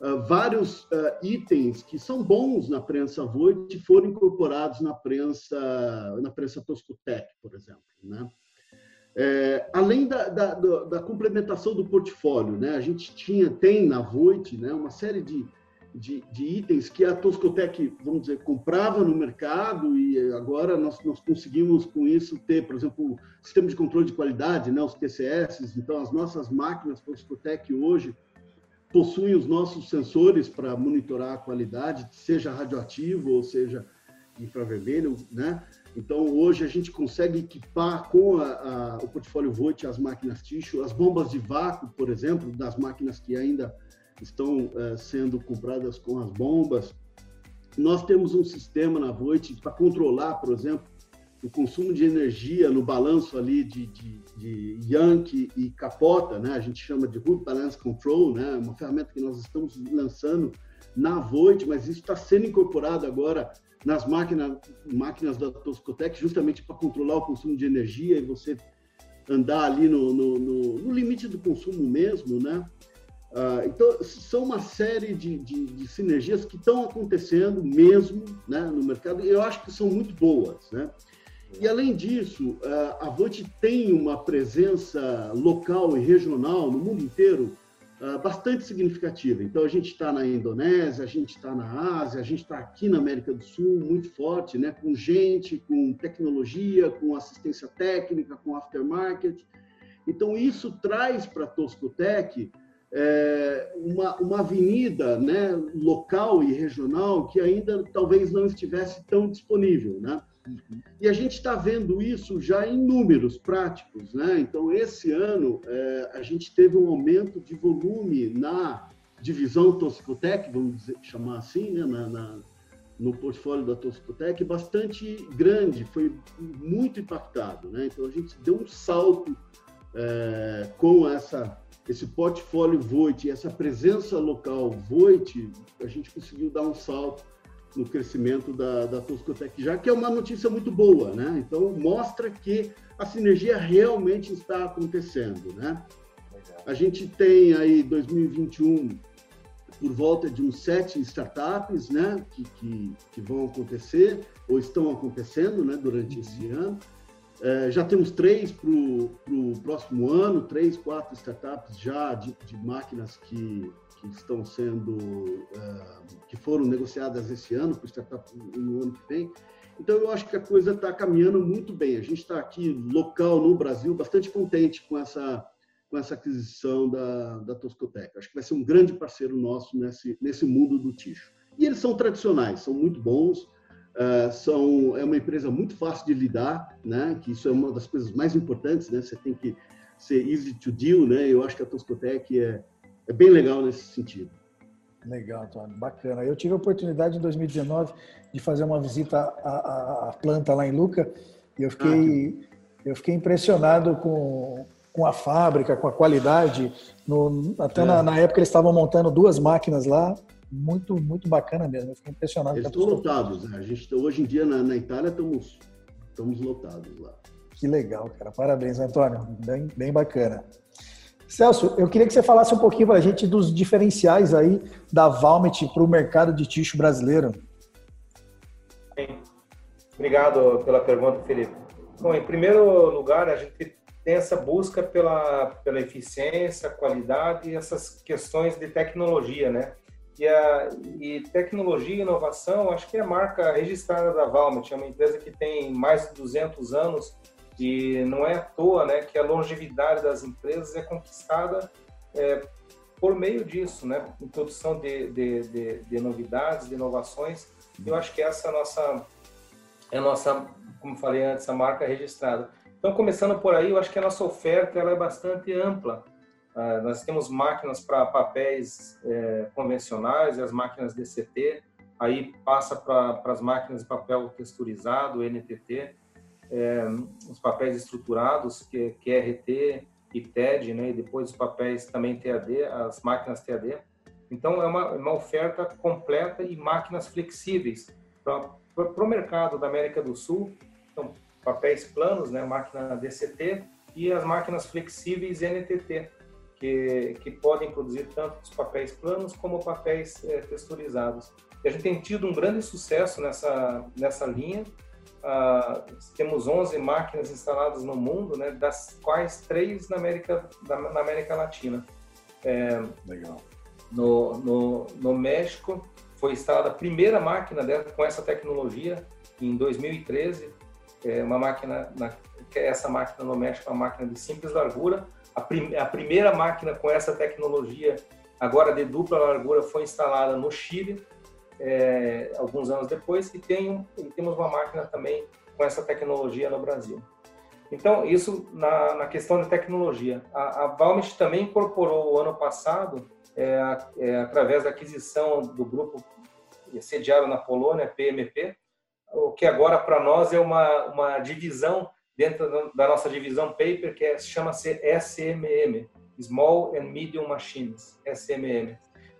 Uh, vários uh, itens que são bons na prensa Voit foram incorporados na prensa na prensa Toscotec, por exemplo, né? É, além da, da, da, complementação do portfólio, né? A gente tinha tem na Voit, né? Uma série de de, de, itens que a Toscotec, vamos dizer, comprava no mercado e agora nós, nós conseguimos com isso ter, por exemplo, sistema de controle de qualidade, né, os TCS. Então, as nossas máquinas Toscotec hoje possuem os nossos sensores para monitorar a qualidade, seja radioativo ou seja infravermelho, né? Então, hoje a gente consegue equipar com a, a, o portfólio Voit as máquinas Ticho, as bombas de vácuo, por exemplo, das máquinas que ainda estão é, sendo compradas com as bombas. Nós temos um sistema na Voit para controlar, por exemplo, o consumo de energia no balanço ali de, de, de Yankee e capota, né? A gente chama de Root Balance Control, né? Uma ferramenta que nós estamos lançando na Voit, mas isso está sendo incorporado agora nas máquinas, máquinas da Toscotec, justamente para controlar o consumo de energia e você andar ali no, no, no, no limite do consumo mesmo, né? Uh, então, são uma série de, de, de sinergias que estão acontecendo mesmo né, no mercado e eu acho que são muito boas. Né? E, além disso, uh, a Vote tem uma presença local e regional no mundo inteiro uh, bastante significativa. Então, a gente está na Indonésia, a gente está na Ásia, a gente está aqui na América do Sul muito forte, né, com gente, com tecnologia, com assistência técnica, com aftermarket. Então, isso traz para a Toscotec é, uma, uma avenida né, local e regional que ainda talvez não estivesse tão disponível. Né? Uhum. E a gente está vendo isso já em números práticos. Né? Então, esse ano, é, a gente teve um aumento de volume na divisão Toscotec, vamos dizer, chamar assim, né? na, na no portfólio da Toscotec bastante grande, foi muito impactado. Né? Então, a gente deu um salto é, com essa esse portfólio Voit, essa presença local Voit, a gente conseguiu dar um salto no crescimento da, da Toscotec, já que é uma notícia muito boa, né? Então, mostra que a sinergia realmente está acontecendo, né? A gente tem aí 2021 por volta de uns sete startups, né, que, que, que vão acontecer ou estão acontecendo, né, durante esse uhum. ano. É, já temos três para o próximo ano, três, quatro startups já de, de máquinas que, que, estão sendo, é, que foram negociadas esse ano para startup no ano que vem. Então, eu acho que a coisa está caminhando muito bem. A gente está aqui, local no Brasil, bastante contente com essa, com essa aquisição da, da Toscotec. Acho que vai ser um grande parceiro nosso nesse, nesse mundo do ticho. E eles são tradicionais, são muito bons, Uh, são, é uma empresa muito fácil de lidar, né? Que isso é uma das coisas mais importantes, né? Você tem que ser easy to deal, né? Eu acho que a Toscotec é, é bem legal nesse sentido. Legal, Antônio, bacana. Eu tive a oportunidade em 2019 de fazer uma visita à, à planta lá em Luca e eu fiquei, ah, eu fiquei impressionado com, com a fábrica, com a qualidade. No, até é. na, na época eles estavam montando duas máquinas lá muito, muito bacana mesmo. Eu fiquei impressionado. Eles estão lotados, né? A gente, hoje em dia, na, na Itália, estamos, estamos lotados lá. Que legal, cara. Parabéns, Antônio. Bem, bem bacana. Celso, eu queria que você falasse um pouquinho para a gente dos diferenciais aí da Valmet para o mercado de tixo brasileiro. Bem, obrigado pela pergunta, Felipe. Bom, em primeiro lugar, a gente tem essa busca pela, pela eficiência, qualidade e essas questões de tecnologia, né? E, a, e tecnologia e inovação, acho que é a marca registrada da Valmet, é uma empresa que tem mais de 200 anos e não é à toa né, que a longevidade das empresas é conquistada é, por meio disso, né? Introdução de, de, de, de, novidades, de inovações. Eu acho que essa é a nossa, é a nossa, como falei antes, a marca registrada. Então, começando por aí, eu acho que a nossa oferta ela é bastante ampla. Uh, nós temos máquinas para papéis é, convencionais as máquinas DCT, aí passa para as máquinas de papel texturizado, NTT, é, os papéis estruturados, que, que é e TED, né, e depois os papéis também TAD, as máquinas TAD. Então, é uma, uma oferta completa e máquinas flexíveis para o mercado da América do Sul. Então, papéis planos, né, máquina DCT, e as máquinas flexíveis NTT, que, que podem produzir tanto os papéis planos como papéis é, texturizados. E a gente tem tido um grande sucesso nessa, nessa linha. Ah, temos 11 máquinas instaladas no mundo, né, das quais três na América, na América Latina. É, Legal. No, no, no México foi instalada a primeira máquina dela com essa tecnologia em 2013. É uma máquina, na, essa máquina no México é uma máquina de simples largura, a, prim a primeira máquina com essa tecnologia, agora de dupla largura, foi instalada no Chile, é, alguns anos depois, e, tem, e temos uma máquina também com essa tecnologia no Brasil. Então, isso na, na questão de tecnologia. A, a Valmet também incorporou ano passado, é, é, através da aquisição do grupo sediado na Polônia, PMP, o que agora para nós é uma, uma divisão dentro da nossa divisão paper, que é, chama-se SMM, Small and Medium Machines, SMM.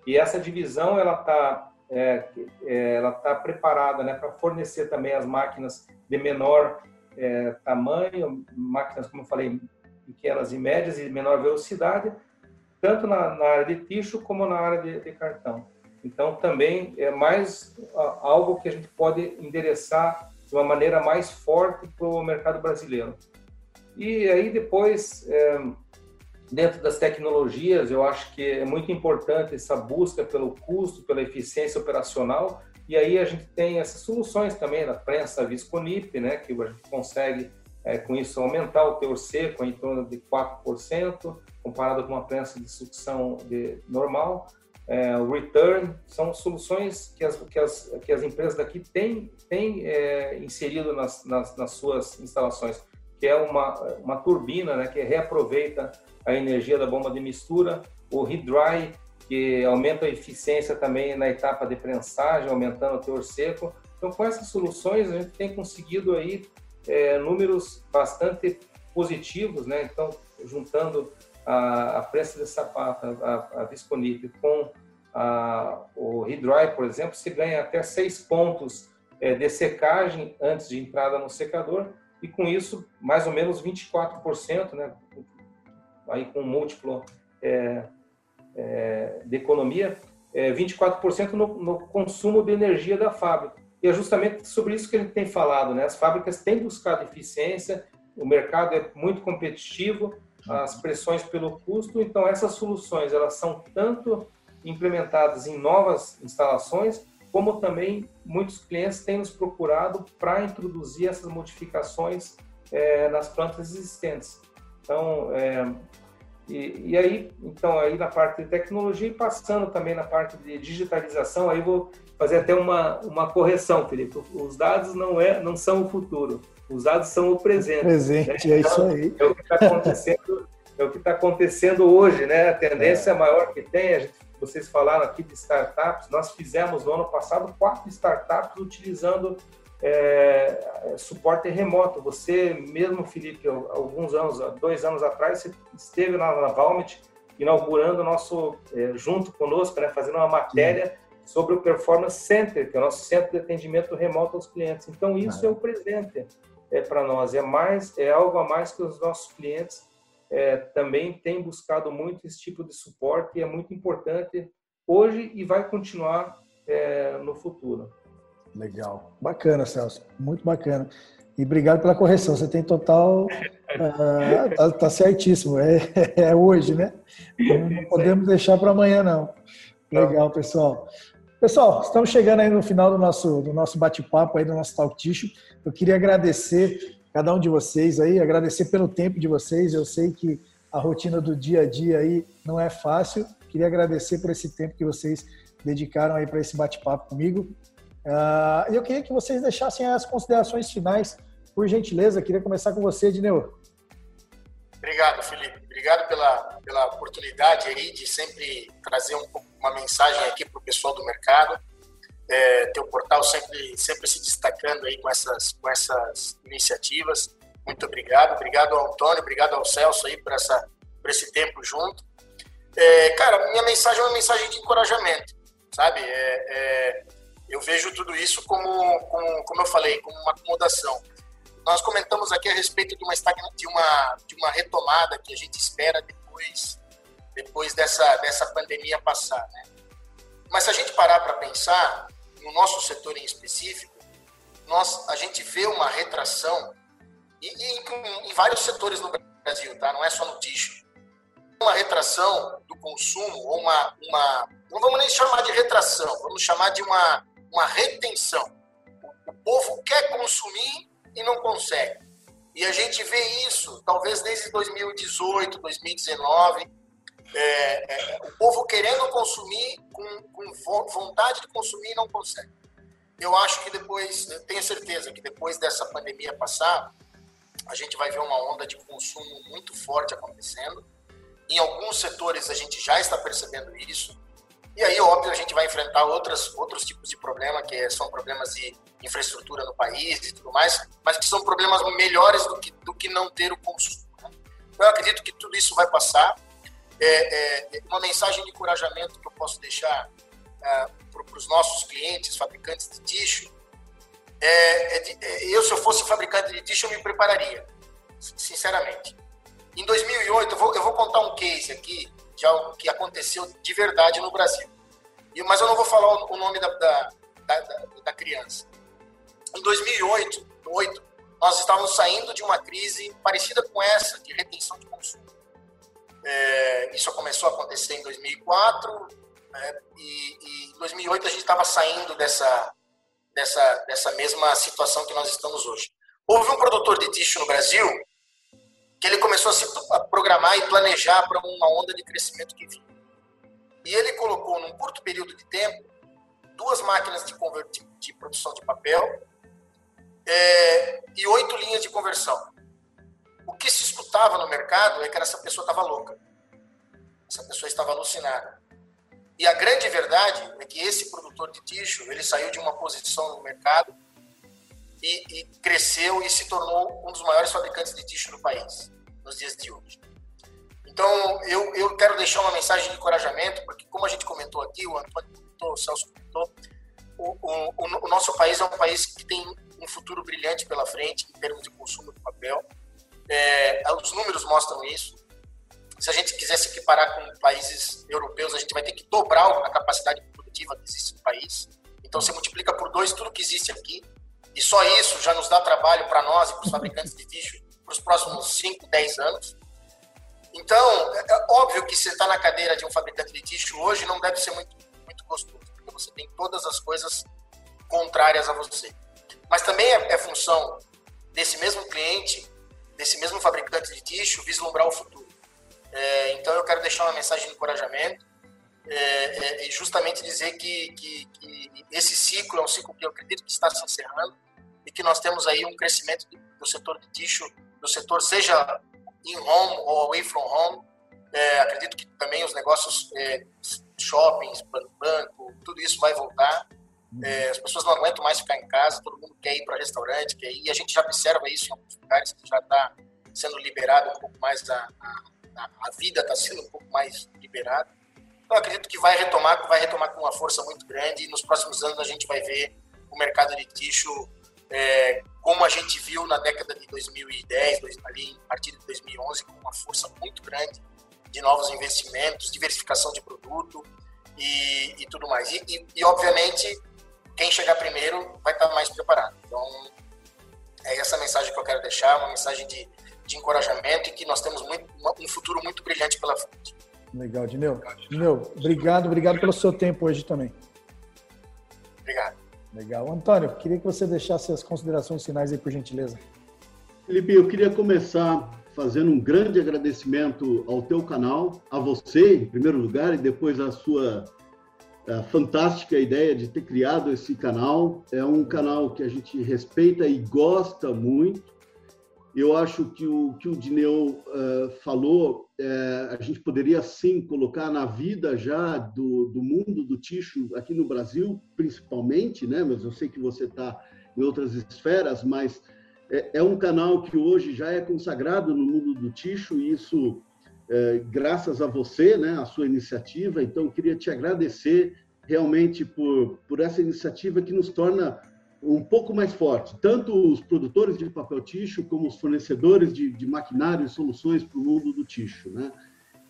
E essa divisão ela está é, é, ela está preparada né, para fornecer também as máquinas de menor é, tamanho, máquinas, como eu falei, pequenas e médias e menor velocidade, tanto na, na área de ticho como na área de, de, cartão. Então, também é mais algo que a gente pode endereçar de uma maneira mais forte para o mercado brasileiro. E aí, depois, é, dentro das tecnologias, eu acho que é muito importante essa busca pelo custo, pela eficiência operacional, e aí a gente tem essas soluções também da prensa Visconip, né, que a gente consegue é, com isso aumentar o teor seco em torno de 4%, comparado com uma prensa de sucção de, normal. É, return são soluções que as, que as, que as empresas daqui têm, têm é, inserido nas, nas, nas, suas instalações, que é uma, uma turbina né, que reaproveita a energia da bomba de mistura, o Hydry, que aumenta a eficiência também na etapa de prensagem, aumentando o teor seco. Então, com essas soluções, a gente tem conseguido aí é, números bastante positivos, né? Então, juntando a, a prensa de sapato, a, a com a, o Hydry, por exemplo, se ganha até seis pontos é, de secagem antes de entrada no secador, e com isso, mais ou menos 24%, né? Aí com múltiplo é, é, de economia, é, 24% no, no, consumo de energia da fábrica. E é justamente sobre isso que gente tem falado, né? As fábricas têm buscado eficiência, o mercado é muito competitivo, as pressões pelo custo, então essas soluções elas são tanto implementadas em novas instalações, como também muitos clientes têm nos procurado para introduzir essas modificações é, nas plantas existentes. Então, é, e, e, aí, então, aí na parte de tecnologia e passando também na parte de digitalização, aí vou fazer até uma, uma correção, Felipe. Os dados não, é, não são o futuro, os dados são o presente. Presente, né? é isso aí. É o que está acontecendo, é o que está acontecendo hoje, né? A tendência é. maior que tem, a gente, vocês falaram aqui de startups, nós fizemos no ano passado quatro startups utilizando é, suporte remoto. Você mesmo, Felipe, alguns anos, dois anos atrás, você esteve na, na Valmet inaugurando o nosso, é, junto conosco, né, fazendo uma matéria Sim. sobre o Performance Center, que é o nosso centro de atendimento remoto aos clientes. Então, isso ah. é o presente é, para nós. É mais, é algo a mais que os nossos clientes é, também têm buscado muito esse tipo de suporte e é muito importante hoje e vai continuar é, no futuro. Legal. Bacana, Celso. Muito bacana. E obrigado pela correção. Você tem total. Uh, tá, tá, certíssimo. É, é, hoje, né? Não podemos deixar para amanhã, não. Legal, pessoal. Pessoal, estamos chegando aí no final do nosso, do nosso bate-papo aí, do nosso Talk Tissue. Eu queria agradecer cada um de vocês aí, agradecer pelo tempo de vocês. Eu sei que a rotina do dia a dia aí não é fácil. Queria agradecer por esse tempo que vocês dedicaram aí para esse bate-papo comigo. Uh, eu queria que vocês deixassem as considerações finais, por gentileza. Queria começar com você, Dineu. Obrigado, Felipe. Obrigado pela, pela oportunidade aí de sempre trazer um, uma mensagem aqui para o pessoal do mercado. É, teu portal sempre, sempre se destacando aí com essas, com essas iniciativas. Muito obrigado. Obrigado ao Antônio, obrigado ao Celso aí por, essa, por esse tempo junto. É, cara, minha mensagem é uma mensagem de encorajamento, sabe? É, é eu vejo tudo isso como, como, como eu falei, como uma acomodação. Nós comentamos aqui a respeito de uma, de uma, de uma retomada que a gente espera depois, depois dessa, dessa pandemia passar. Né? Mas se a gente parar para pensar, no nosso setor em específico, nós, a gente vê uma retração, e, e em, em, vários setores no Brasil, tá? não é só no ticho, uma retração do consumo, ou uma, uma. Não vamos nem chamar de retração, vamos chamar de uma uma retenção. O povo quer consumir e não consegue. E a gente vê isso, talvez desde 2018, 2019, é, é, o povo querendo consumir, com, com vontade de consumir e não consegue. Eu acho que depois, tenho certeza que depois dessa pandemia passar, a gente vai ver uma onda de consumo muito forte acontecendo. Em alguns setores a gente já está percebendo isso. E aí, óbvio, a gente vai enfrentar outras, outros tipos de problema, que são problemas de infraestrutura no país e tudo mais, mas que são problemas melhores do que, do que não ter o consumo. Né? Eu acredito que tudo isso vai passar. É, é, uma mensagem de encorajamento que eu posso deixar é, para os nossos clientes, fabricantes de tixo, é, é é, eu, se eu fosse fabricante de tixo, eu me prepararia, sinceramente. Em 2008, eu vou, eu vou contar um case aqui de algo que aconteceu de verdade no Brasil. Mas eu não vou falar o nome da, da, da, da criança. Em 2008, 2008, nós estávamos saindo de uma crise parecida com essa, de retenção de consumo. É, isso começou a acontecer em 2004, né, e, em 2008 a gente estava saindo dessa, dessa, dessa mesma situação que nós estamos hoje. Houve um produtor de tixo no Brasil que ele começou a se programar e planejar para uma onda de crescimento que vinha. E ele colocou, num curto período de tempo, duas máquinas de, de, de produção de papel é, e oito linhas de conversão. O que se escutava no mercado é que essa pessoa estava louca. Essa pessoa estava alucinada. E a grande verdade é que esse produtor de tixo, ele saiu de uma posição no mercado e, e cresceu e se tornou um dos maiores fabricantes de tixo do país nos dias de hoje. Então, eu, eu quero deixar uma mensagem de encorajamento, porque como a gente comentou aqui, o Antônio comentou, o Celso comentou, o, o, o nosso país é um país que tem um futuro brilhante pela frente em termos de consumo de papel. É, os números mostram isso. Se a gente quiser se equiparar com países europeus, a gente vai ter que dobrar a capacidade produtiva que existe no país. Então, você multiplica por dois tudo que existe aqui. E só isso já nos dá trabalho para nós e para os fabricantes de tixo para os próximos 5, 10 anos. Então, é, é óbvio que você está na cadeira de um fabricante de tixo hoje não deve ser muito, muito gostoso, porque você tem todas as coisas contrárias a você. Mas também é, é função desse mesmo cliente, desse mesmo fabricante de tixo, vislumbrar o futuro. É, então, eu quero deixar uma mensagem de encorajamento é, é, e justamente dizer que, que, que, esse ciclo é um ciclo que eu acredito que está se encerrando e que nós temos aí um crescimento do setor de tixo do setor, seja in home ou away from home. É, acredito que também os negócios, é, shoppings, banco, tudo isso vai voltar. É, as pessoas não aguentam mais ficar em casa, todo mundo quer ir para restaurante, quer ir. E a gente já observa isso em alguns lugares que já está sendo liberado um pouco mais, a, a, a vida está sendo um pouco mais liberada. Então, acredito que vai retomar, vai retomar com uma força muito grande e nos próximos anos a gente vai ver o mercado de tixo é, como a gente viu na década de 2010, ali a partir de 2011, com uma força muito grande de novos investimentos, diversificação de produto e, e tudo mais. E, e, e, obviamente, quem chegar primeiro vai estar mais preparado. Então, é essa mensagem que eu quero deixar, uma mensagem de, de encorajamento e que nós temos muito, um futuro muito brilhante pela frente. Legal, Dineu. Dineu, obrigado, obrigado pelo seu tempo hoje também. Obrigado. Legal. Antônio, queria que você deixasse as considerações finais aí, por gentileza. Felipe, eu queria começar fazendo um grande agradecimento ao teu canal, a você, em primeiro lugar, e depois a sua a fantástica ideia de ter criado esse canal. É um canal que a gente respeita e gosta muito. Eu acho que o que o Dineu uh, falou, uh, a gente poderia sim colocar na vida já do, do mundo do ticho aqui no Brasil, principalmente, né? Mas eu sei que você está em outras esferas, mas é, é, um canal que hoje já é consagrado no mundo do ticho e isso é, graças a você, né? A sua iniciativa. Então, eu queria te agradecer realmente por, por essa iniciativa que nos torna um pouco mais forte, tanto os produtores de papel ticho como os fornecedores de, de maquinário e soluções para o mundo do ticho, né?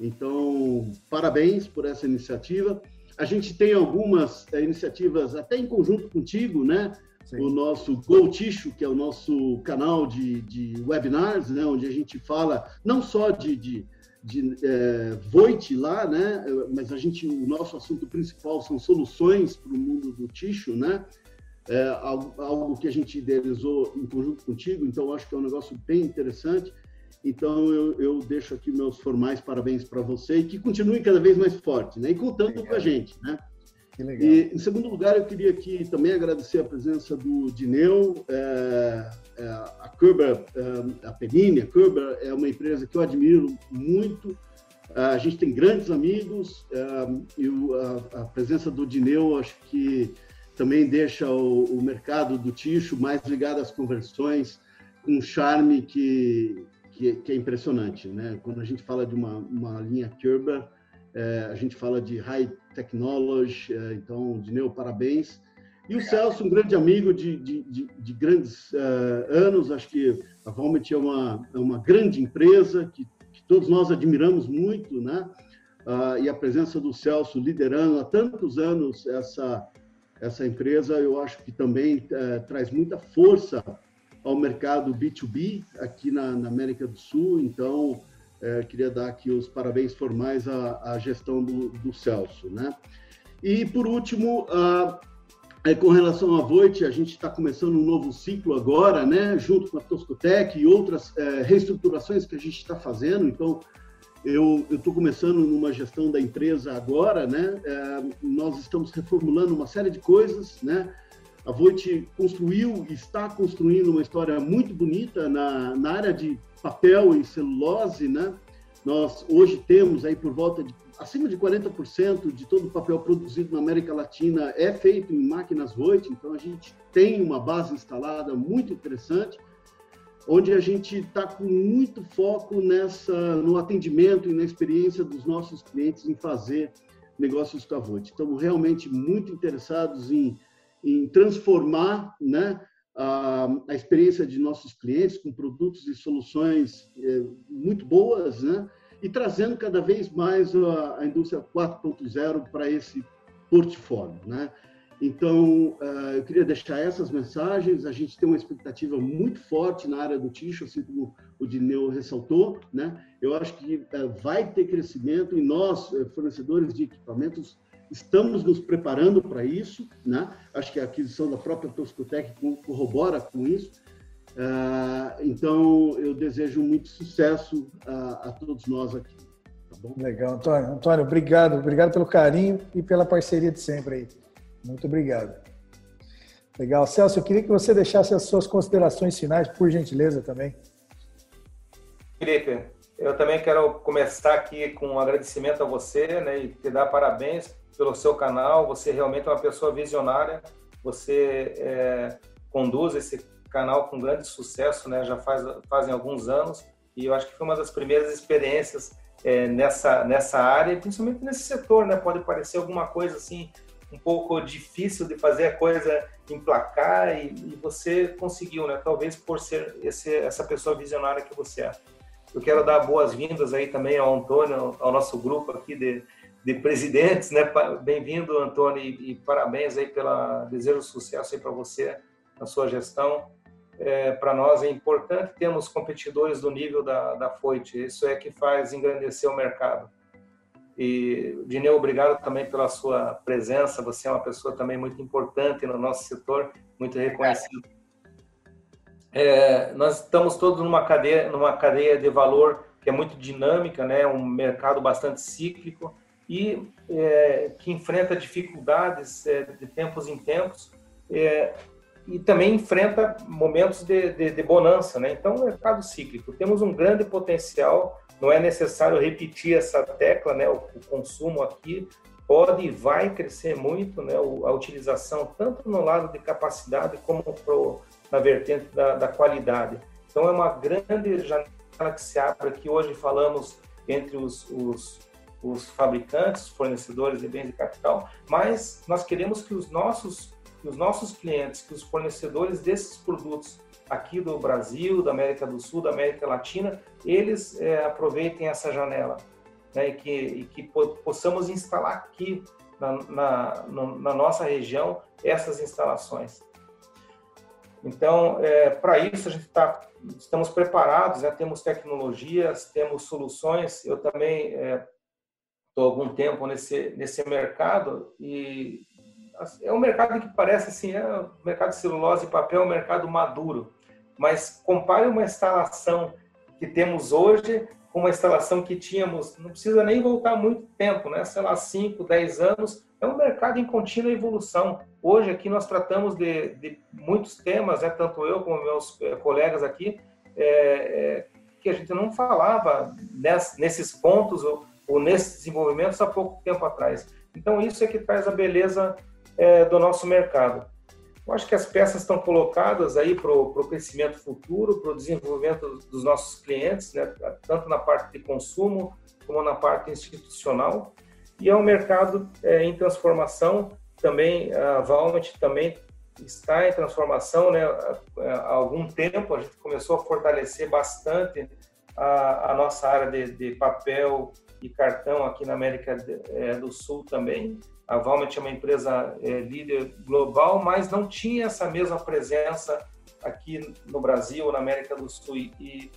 Então, parabéns por essa iniciativa. A gente tem algumas é, iniciativas até em conjunto contigo, né? Sim. O nosso Go Ticho, que é o nosso canal de, de webinars, né? Onde a gente fala não só de, de, de é, Voit lá, né? Mas a gente, o nosso assunto principal são soluções para o mundo do ticho, né? é algo, algo, que a gente idealizou em conjunto contigo, então acho que é um negócio bem interessante. Então eu, eu deixo aqui meus formais parabéns para você e que continue cada vez mais forte, né? E contando com a gente, né? E em segundo lugar, eu queria aqui também agradecer a presença do Dineu, é, a Kerber, é, a Penini, a Kerber é uma empresa que eu admiro muito. A gente tem grandes amigos é, e a, presença do Dineu, acho que também deixa o, mercado do ticho mais ligado às conversões, com um charme que, que, que, é impressionante, né? Quando a gente fala de uma, uma linha Kerber, é, a gente fala de high technology, é, então, Dineu, parabéns. E o Celso, um grande amigo de, de, de, de grandes uh, anos, acho que a Valmet é uma, é uma grande empresa que, que todos nós admiramos muito, né? Uh, e a presença do Celso liderando há tantos anos essa, essa empresa, eu acho que também uh, traz muita força ao mercado B2B aqui na, na América do Sul. Então, uh, queria dar aqui os parabéns formais à, à gestão do, do, Celso. Né? E, por último, uh, com relação à Voit, a gente está começando um novo ciclo agora, né? junto com a Toscotec e outras eh, reestruturações que a gente está fazendo. Então, eu estou começando numa gestão da empresa agora, né? É, nós estamos reformulando uma série de coisas, né? A Voit construiu e está construindo uma história muito bonita na, na área de papel e celulose, né? Nós hoje temos aí por volta de acima de 40% de todo o papel produzido na América Latina é feito em máquinas Voit, então a gente tem uma base instalada muito interessante onde a gente está com muito foco nessa no atendimento e na experiência dos nossos clientes em fazer negócios com a Vote. Estamos realmente muito interessados em, em transformar né, a, a experiência de nossos clientes com produtos e soluções é, muito boas, né, e trazendo cada vez mais a, a indústria 4.0 para esse portfólio. Né? Então, eh, eu queria deixar essas mensagens. A gente tem uma expectativa muito forte na área do tixo, assim como o Dineu ressaltou. Né? Eu acho que eh, vai ter crescimento e nós, eh, fornecedores de equipamentos, estamos nos preparando para isso. Né? Acho que a aquisição da própria Toscotec corrobora com isso. Então, eu desejo muito sucesso a, a todos nós aqui. Tá Legal, Antônio. Antônio, obrigado. Obrigado pelo carinho e pela parceria de sempre aí. Muito obrigado. Legal. Celso, eu queria que você deixasse as suas considerações finais, por gentileza, também. Felipe, eu também quero começar aqui com um agradecimento a você né, e te dar parabéns pelo seu canal. Você realmente é uma pessoa visionária. Você é, conduz esse canal com grande sucesso, né? Já faz fazem alguns anos e eu acho que foi uma das primeiras experiências é, nessa nessa área, principalmente nesse setor, né? Pode parecer alguma coisa assim um pouco difícil de fazer a coisa emplacar e, e você conseguiu, né? Talvez por ser esse, essa pessoa visionária que você é. Eu quero dar boas-vindas aí também ao Antônio, ao nosso grupo aqui de, de presidentes, né? Bem-vindo, Antônio, e, e, parabéns aí pela desejo de sucesso aí para você na sua gestão. É, para nós é importante termos competidores do nível da, da Foit. Isso é que faz engrandecer o mercado. E, Dineu, obrigado também pela sua presença. Você é uma pessoa também muito importante no nosso setor, muito reconhecido. É, nós estamos todos numa cadeia, numa cadeia de valor que é muito dinâmica, né? Um mercado bastante cíclico e é, que enfrenta dificuldades é, de tempos em tempos é, e também enfrenta momentos de, de, de bonança, né? Então, um mercado cíclico. Temos um grande potencial não é necessário repetir essa tecla, né? O, o consumo aqui pode e vai crescer muito, né? a utilização tanto no lado de capacidade como pro, na vertente da, da qualidade. Então é uma grande janela que se abre aqui hoje falamos entre os, os, os fabricantes, fornecedores de bens de capital, mas nós queremos que os nossos que os nossos clientes, que os fornecedores desses produtos aqui do Brasil, da América do Sul, da América Latina, eles é, aproveitem essa janela né, e, que, e que possamos instalar aqui na, na, na, nossa região essas instalações. Então, é, para isso, a gente tá, estamos preparados, né, temos tecnologias, temos soluções. Eu também estou é, algum tempo nesse, nesse mercado e é um mercado que parece assim, é o mercado de celulose e papel é um mercado maduro, mas compare uma instalação que temos hoje com uma instalação que tínhamos, não precisa nem voltar muito tempo, né? sei lá, 5, 10 anos, é um mercado em contínua evolução. Hoje aqui nós tratamos de, de muitos temas, né? tanto eu como meus eh, colegas aqui, é, é, que a gente não falava ness, nesses pontos ou, ou nesses desenvolvimentos há pouco tempo atrás. Então isso é que traz a beleza é, do nosso mercado. Eu acho que as peças estão colocadas aí para o crescimento futuro, para o desenvolvimento dos nossos clientes, né? tanto na parte de consumo como na parte institucional. E é um mercado é, em transformação. Também a Valmet também está em transformação, né? Há algum tempo a gente começou a fortalecer bastante a, a nossa área de, de, papel e cartão aqui na América é, do Sul também. A Valmet é uma empresa é, líder global, mas não tinha essa mesma presença aqui no Brasil, na América do Sul. E,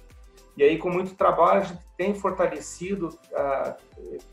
e aí, com muito trabalho, a gente tem fortalecido, ah,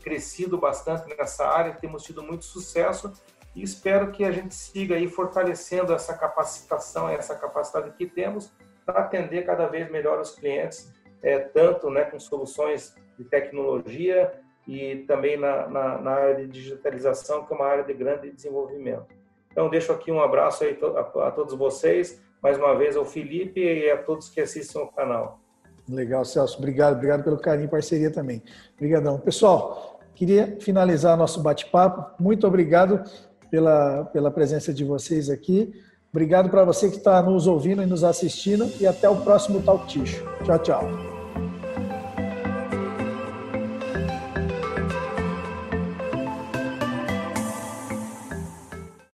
crescido bastante nessa área, temos tido muito sucesso e espero que a gente siga aí fortalecendo essa capacitação, essa capacidade que temos para atender cada vez melhor os clientes, é, tanto né, com soluções de tecnologia e também na, na, na, área de digitalização, que é uma área de grande desenvolvimento. Então, deixo aqui um abraço aí a, a todos vocês, mais uma vez ao Felipe e a todos que assistem o canal. Legal, Celso. Obrigado, obrigado pelo carinho e parceria também. Obrigadão. Pessoal, queria finalizar nosso bate-papo. Muito obrigado pela, pela presença de vocês aqui. Obrigado para você que está nos ouvindo e nos assistindo e até o próximo Talk Ticho. Tchau, tchau.